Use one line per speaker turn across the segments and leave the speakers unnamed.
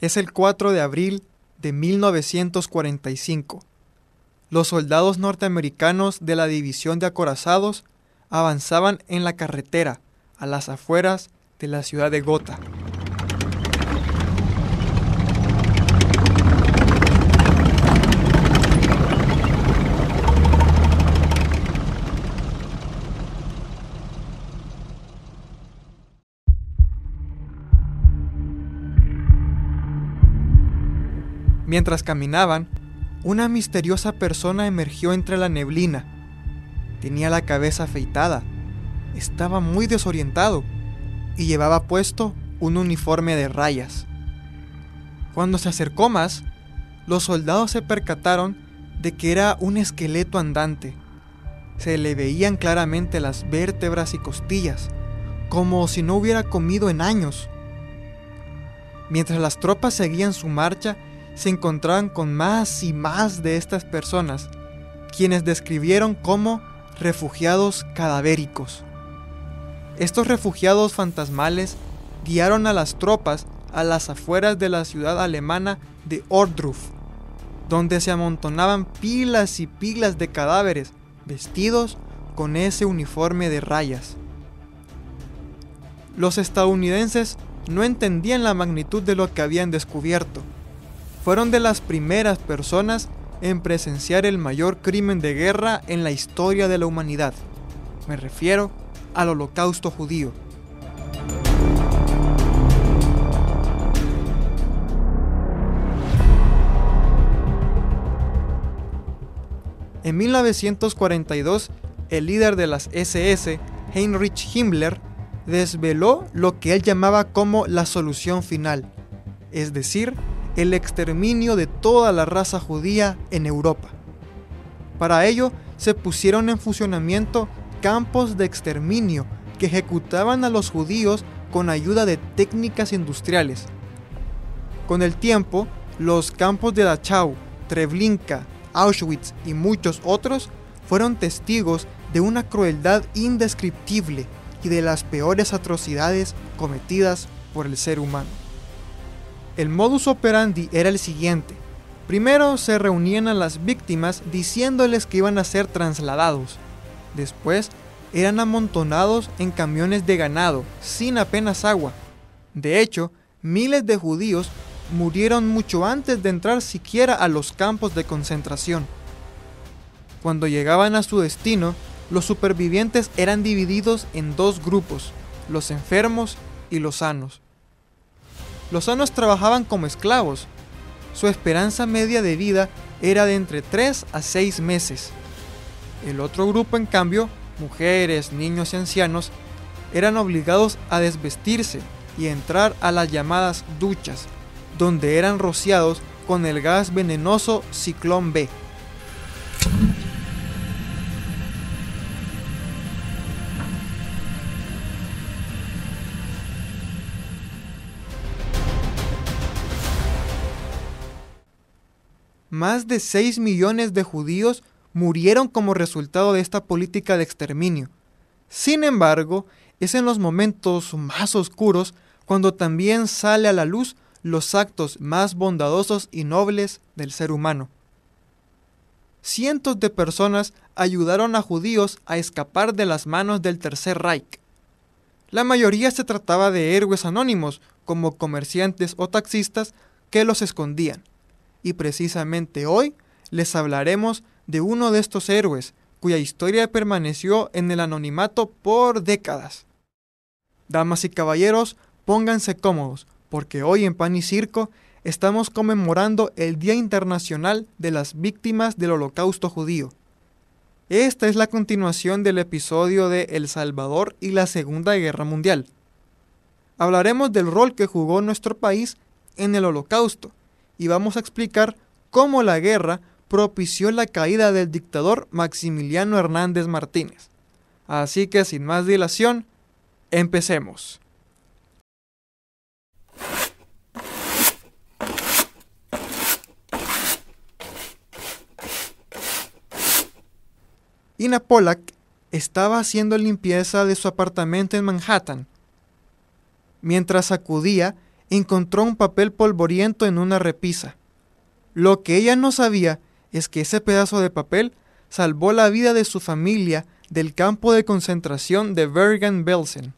Es el 4 de abril de 1945. Los soldados norteamericanos de la División de Acorazados avanzaban en la carretera a las afueras de la ciudad de Gotha. Mientras caminaban, una misteriosa persona emergió entre la neblina. Tenía la cabeza afeitada, estaba muy desorientado y llevaba puesto un uniforme de rayas. Cuando se acercó más, los soldados se percataron de que era un esqueleto andante. Se le veían claramente las vértebras y costillas, como si no hubiera comido en años. Mientras las tropas seguían su marcha, se encontraban con más y más de estas personas, quienes describieron como refugiados cadavéricos. Estos refugiados fantasmales guiaron a las tropas a las afueras de la ciudad alemana de Ordruf, donde se amontonaban pilas y pilas de cadáveres vestidos con ese uniforme de rayas. Los estadounidenses no entendían la magnitud de lo que habían descubierto fueron de las primeras personas en presenciar el mayor crimen de guerra en la historia de la humanidad. Me refiero al holocausto judío. En 1942, el líder de las SS, Heinrich Himmler, desveló lo que él llamaba como la solución final, es decir, el exterminio de toda la raza judía en Europa. Para ello se pusieron en funcionamiento campos de exterminio que ejecutaban a los judíos con ayuda de técnicas industriales. Con el tiempo, los campos de Dachau, Treblinka, Auschwitz y muchos otros fueron testigos de una crueldad indescriptible y de las peores atrocidades cometidas por el ser humano. El modus operandi era el siguiente. Primero se reunían a las víctimas diciéndoles que iban a ser trasladados. Después eran amontonados en camiones de ganado, sin apenas agua. De hecho, miles de judíos murieron mucho antes de entrar siquiera a los campos de concentración. Cuando llegaban a su destino, los supervivientes eran divididos en dos grupos, los enfermos y los sanos. Los sanos trabajaban como esclavos. Su esperanza media de vida era de entre 3 a 6 meses. El otro grupo, en cambio, mujeres, niños y ancianos, eran obligados a desvestirse y entrar a las llamadas duchas, donde eran rociados con el gas venenoso Ciclón B. más de 6 millones de judíos murieron como resultado de esta política de exterminio. Sin embargo, es en los momentos más oscuros cuando también sale a la luz los actos más bondadosos y nobles del ser humano. Cientos de personas ayudaron a judíos a escapar de las manos del Tercer Reich. La mayoría se trataba de héroes anónimos, como comerciantes o taxistas, que los escondían y precisamente hoy les hablaremos de uno de estos héroes cuya historia permaneció en el anonimato por décadas. Damas y caballeros, pónganse cómodos, porque hoy en Pan y Circo estamos conmemorando el Día Internacional de las Víctimas del Holocausto Judío. Esta es la continuación del episodio de El Salvador y la Segunda Guerra Mundial. Hablaremos del rol que jugó nuestro país en el holocausto y vamos a explicar cómo la guerra propició la caída del dictador Maximiliano Hernández Martínez. Así que sin más dilación, empecemos. Ina Pollack estaba haciendo limpieza de su apartamento en Manhattan. Mientras sacudía, encontró un papel polvoriento en una repisa. Lo que ella no sabía es que ese pedazo de papel salvó la vida de su familia del campo de concentración de Bergen-Belsen.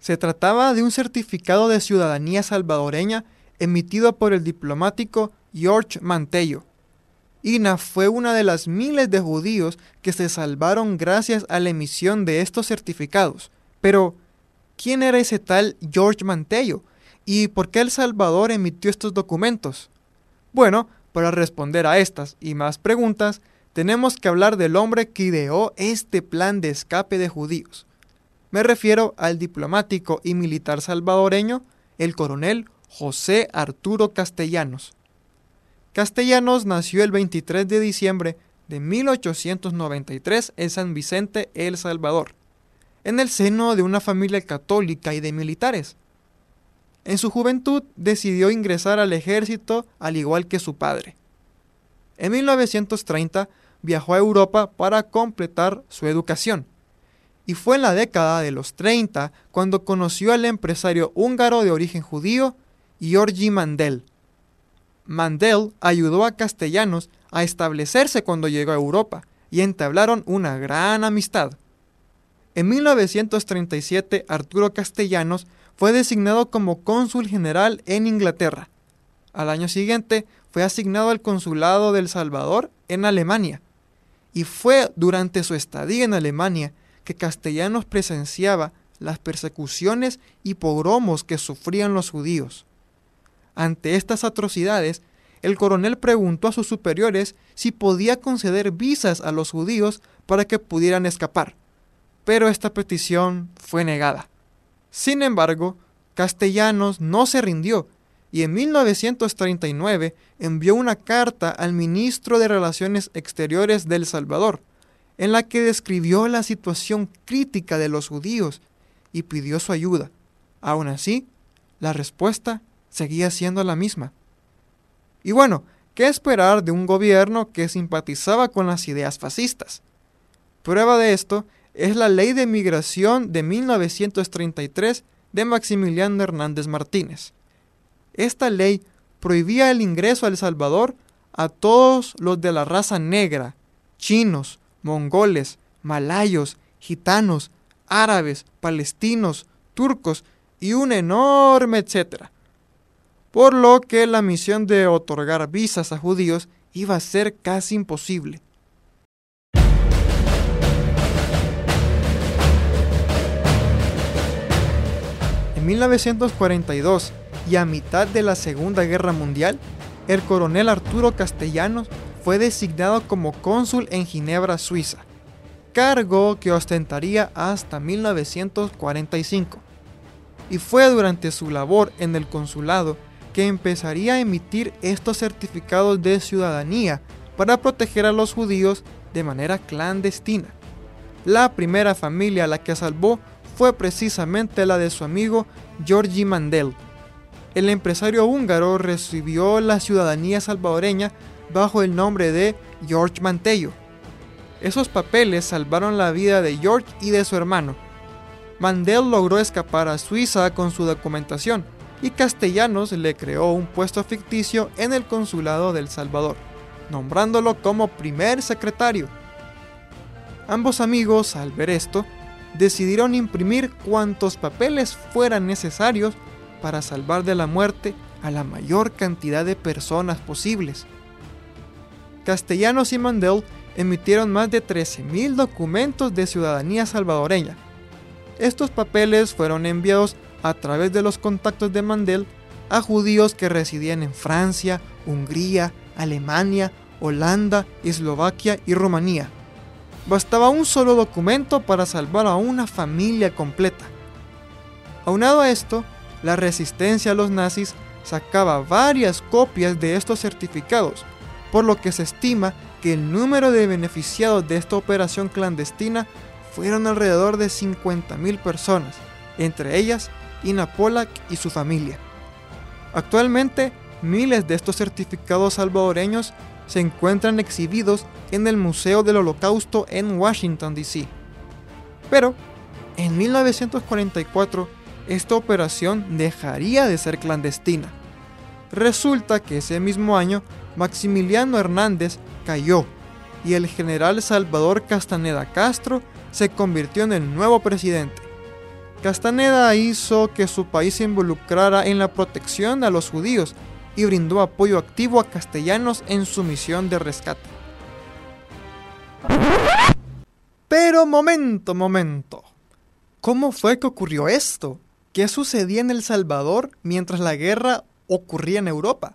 Se trataba de un certificado de ciudadanía salvadoreña emitido por el diplomático George Mantello. Ina fue una de las miles de judíos que se salvaron gracias a la emisión de estos certificados. Pero, ¿quién era ese tal George Mantello? ¿Y por qué El Salvador emitió estos documentos? Bueno, para responder a estas y más preguntas, tenemos que hablar del hombre que ideó este plan de escape de judíos. Me refiero al diplomático y militar salvadoreño, el coronel José Arturo Castellanos. Castellanos nació el 23 de diciembre de 1893 en San Vicente, El Salvador, en el seno de una familia católica y de militares. En su juventud decidió ingresar al ejército al igual que su padre. En 1930 viajó a Europa para completar su educación. Y fue en la década de los 30 cuando conoció al empresario húngaro de origen judío, Georgi Mandel, Mandel ayudó a Castellanos a establecerse cuando llegó a Europa y entablaron una gran amistad. En 1937 Arturo Castellanos fue designado como cónsul general en Inglaterra. Al año siguiente fue asignado al consulado del Salvador en Alemania. Y fue durante su estadía en Alemania que Castellanos presenciaba las persecuciones y pogromos que sufrían los judíos. Ante estas atrocidades, el coronel preguntó a sus superiores si podía conceder visas a los judíos para que pudieran escapar, pero esta petición fue negada. Sin embargo, Castellanos no se rindió y en 1939 envió una carta al ministro de Relaciones Exteriores de El Salvador, en la que describió la situación crítica de los judíos y pidió su ayuda. Aún así, la respuesta seguía siendo la misma. Y bueno, ¿qué esperar de un gobierno que simpatizaba con las ideas fascistas? Prueba de esto es la Ley de Migración de 1933 de Maximiliano Hernández Martínez. Esta ley prohibía el ingreso a El Salvador a todos los de la raza negra, chinos, mongoles, malayos, gitanos, árabes, palestinos, turcos y un enorme etcétera por lo que la misión de otorgar visas a judíos iba a ser casi imposible. En 1942 y a mitad de la Segunda Guerra Mundial, el coronel Arturo Castellanos fue designado como cónsul en Ginebra, Suiza, cargo que ostentaría hasta 1945. Y fue durante su labor en el consulado que empezaría a emitir estos certificados de ciudadanía para proteger a los judíos de manera clandestina. La primera familia a la que salvó fue precisamente la de su amigo Georgi Mandel. El empresario húngaro recibió la ciudadanía salvadoreña bajo el nombre de George Mantello. Esos papeles salvaron la vida de George y de su hermano. Mandel logró escapar a Suiza con su documentación, y Castellanos le creó un puesto ficticio en el consulado del Salvador, nombrándolo como primer secretario. Ambos amigos, al ver esto, decidieron imprimir cuantos papeles fueran necesarios para salvar de la muerte a la mayor cantidad de personas posibles. Castellanos y Mandel emitieron más de 13.000 documentos de ciudadanía salvadoreña. Estos papeles fueron enviados a través de los contactos de Mandel a judíos que residían en Francia, Hungría, Alemania, Holanda, Eslovaquia y Rumanía. Bastaba un solo documento para salvar a una familia completa. Aunado a esto, la resistencia a los nazis sacaba varias copias de estos certificados, por lo que se estima que el número de beneficiados de esta operación clandestina fueron alrededor de 50.000 personas, entre ellas Ina Polak y su familia. Actualmente, miles de estos certificados salvadoreños se encuentran exhibidos en el Museo del Holocausto en Washington, D.C. Pero, en 1944, esta operación dejaría de ser clandestina. Resulta que ese mismo año, Maximiliano Hernández cayó y el general Salvador Castaneda Castro se convirtió en el nuevo presidente. Castaneda hizo que su país se involucrara en la protección a los judíos y brindó apoyo activo a castellanos en su misión de rescate. Pero momento, momento. ¿Cómo fue que ocurrió esto? ¿Qué sucedía en El Salvador mientras la guerra ocurría en Europa?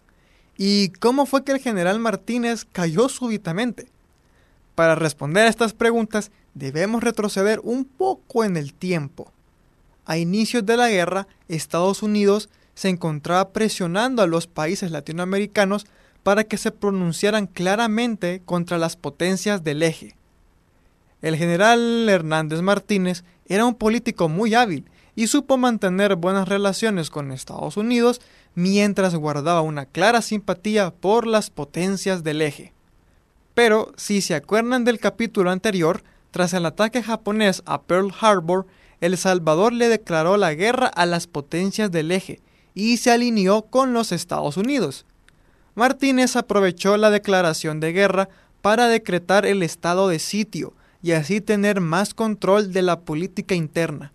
¿Y cómo fue que el general Martínez cayó súbitamente? Para responder a estas preguntas debemos retroceder un poco en el tiempo. A inicios de la guerra, Estados Unidos se encontraba presionando a los países latinoamericanos para que se pronunciaran claramente contra las potencias del eje. El general Hernández Martínez era un político muy hábil y supo mantener buenas relaciones con Estados Unidos mientras guardaba una clara simpatía por las potencias del eje. Pero, si se acuerdan del capítulo anterior, tras el ataque japonés a Pearl Harbor, El Salvador le declaró la guerra a las potencias del eje y se alineó con los Estados Unidos. Martínez aprovechó la declaración de guerra para decretar el estado de sitio y así tener más control de la política interna.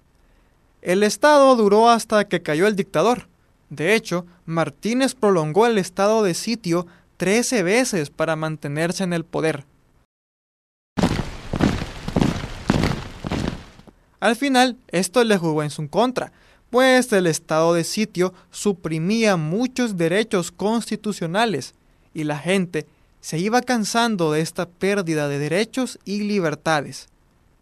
El estado duró hasta que cayó el dictador. De hecho, Martínez prolongó el estado de sitio 13 veces para mantenerse en el poder. Al final, esto le jugó en su contra, pues el estado de sitio suprimía muchos derechos constitucionales y la gente se iba cansando de esta pérdida de derechos y libertades.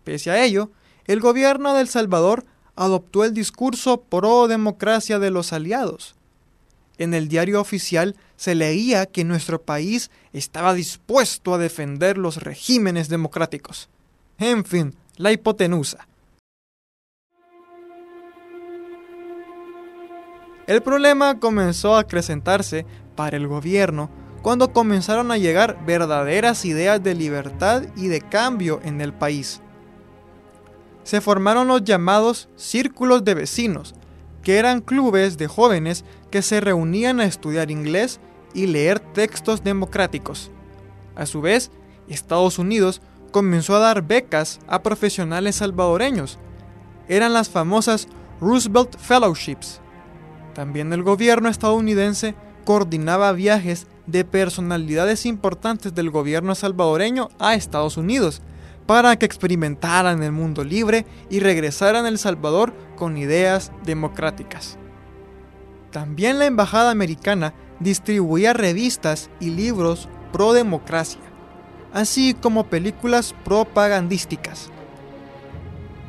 Pese a ello, el gobierno de El Salvador adoptó el discurso pro democracia de los aliados. En el diario oficial se leía que nuestro país estaba dispuesto a defender los regímenes democráticos. En fin, la hipotenusa. El problema comenzó a acrecentarse para el gobierno cuando comenzaron a llegar verdaderas ideas de libertad y de cambio en el país. Se formaron los llamados círculos de vecinos, que eran clubes de jóvenes que se reunían a estudiar inglés y leer textos democráticos. A su vez, Estados Unidos comenzó a dar becas a profesionales salvadoreños. Eran las famosas Roosevelt Fellowships, también el gobierno estadounidense coordinaba viajes de personalidades importantes del gobierno salvadoreño a Estados Unidos para que experimentaran el mundo libre y regresaran a El Salvador con ideas democráticas. También la embajada americana distribuía revistas y libros pro democracia, así como películas propagandísticas.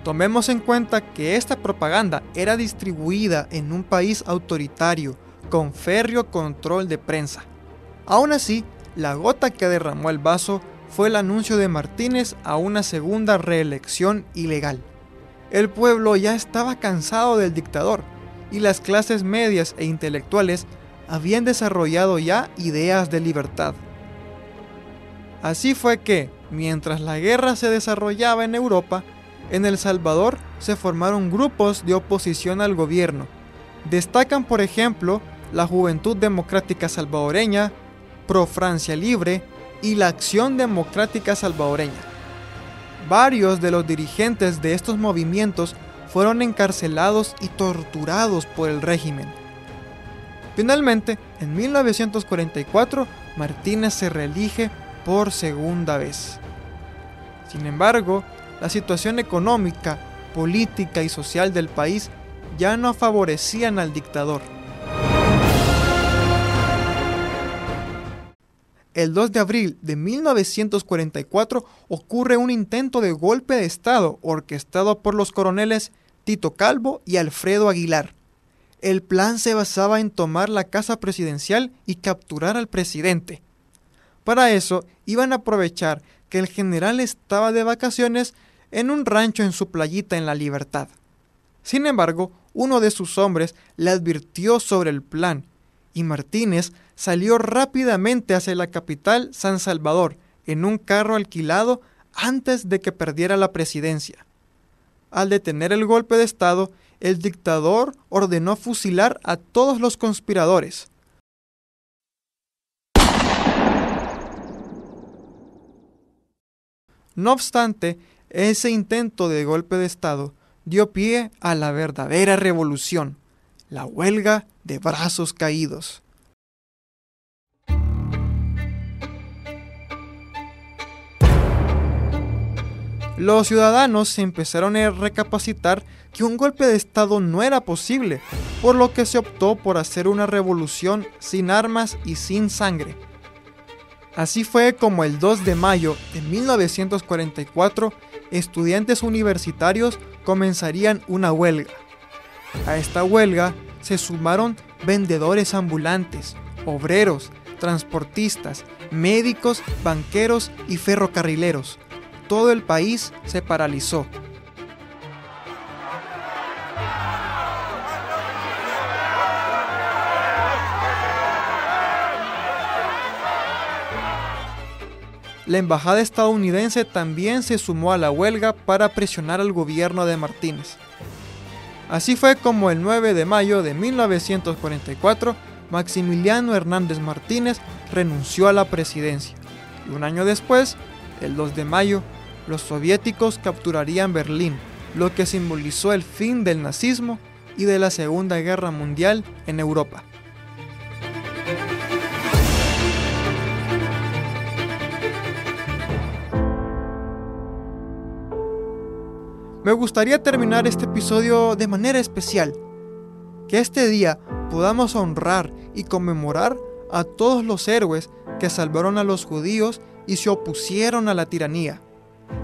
Tomemos en cuenta que esta propaganda era distribuida en un país autoritario, con férreo control de prensa. Aún así, la gota que derramó el vaso fue el anuncio de Martínez a una segunda reelección ilegal. El pueblo ya estaba cansado del dictador y las clases medias e intelectuales habían desarrollado ya ideas de libertad. Así fue que, mientras la guerra se desarrollaba en Europa, en El Salvador se formaron grupos de oposición al gobierno. Destacan, por ejemplo, la Juventud Democrática Salvadoreña, Pro Francia Libre y la Acción Democrática Salvadoreña. Varios de los dirigentes de estos movimientos fueron encarcelados y torturados por el régimen. Finalmente, en 1944, Martínez se reelige por segunda vez. Sin embargo, la situación económica, política y social del país ya no favorecían al dictador. El 2 de abril de 1944 ocurre un intento de golpe de Estado orquestado por los coroneles Tito Calvo y Alfredo Aguilar. el plan se basaba en tomar la casa presidencial y capturar al presidente. Para eso iban a aprovechar que el general estaba de vacaciones en un rancho en su playita en la libertad. Sin embargo, uno de sus hombres le advirtió sobre el plan y Martínez salió rápidamente hacia la capital San Salvador en un carro alquilado antes de que perdiera la presidencia. Al detener el golpe de Estado, el dictador ordenó fusilar a todos los conspiradores. No obstante, ese intento de golpe de Estado dio pie a la verdadera revolución, la huelga de brazos caídos. Los ciudadanos empezaron a recapacitar que un golpe de Estado no era posible, por lo que se optó por hacer una revolución sin armas y sin sangre. Así fue como el 2 de mayo de 1944 estudiantes universitarios comenzarían una huelga. A esta huelga se sumaron vendedores ambulantes, obreros, transportistas, médicos, banqueros y ferrocarrileros, todo el país se paralizó. La embajada estadounidense también se sumó a la huelga para presionar al gobierno de Martínez. Así fue como el 9 de mayo de 1944, Maximiliano Hernández Martínez renunció a la presidencia. Y un año después, el 2 de mayo, los soviéticos capturarían Berlín, lo que simbolizó el fin del nazismo y de la Segunda Guerra Mundial en Europa. Me gustaría terminar este episodio de manera especial. Que este día podamos honrar y conmemorar a todos los héroes que salvaron a los judíos y se opusieron a la tiranía.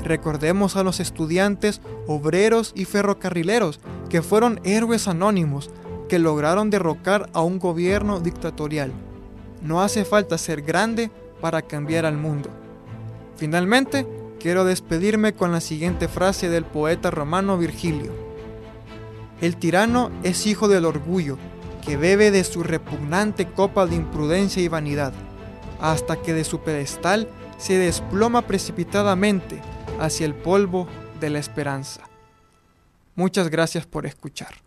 Recordemos a los estudiantes, obreros y ferrocarrileros que fueron héroes anónimos que lograron derrocar a un gobierno dictatorial. No hace falta ser grande para cambiar al mundo. Finalmente, quiero despedirme con la siguiente frase del poeta romano Virgilio. El tirano es hijo del orgullo, que bebe de su repugnante copa de imprudencia y vanidad, hasta que de su pedestal se desploma precipitadamente hacia el polvo de la esperanza. Muchas gracias por escuchar.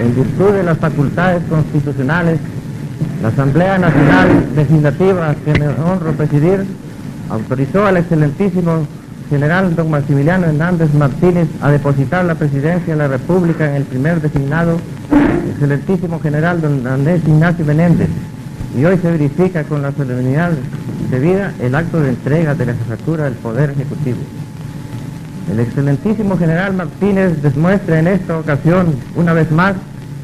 En virtud de las facultades constitucionales, la Asamblea Nacional Legislativa que me honro presidir autorizó al excelentísimo general don Maximiliano Hernández Martínez a depositar la presidencia de la República en el primer designado, excelentísimo general don Andrés Ignacio Menéndez. Y hoy se verifica con la solemnidad debida el acto de entrega de la jefatura del Poder Ejecutivo. El excelentísimo general Martínez demuestra en esta ocasión, una vez más,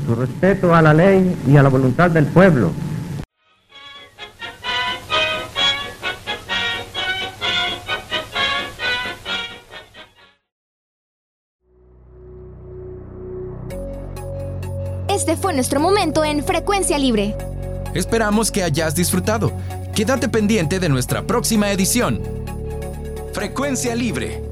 su respeto a la ley y a la voluntad del pueblo,
Este fue nuestro momento en Frecuencia Libre.
Esperamos que hayas disfrutado. Quédate pendiente de nuestra próxima edición. Frecuencia Libre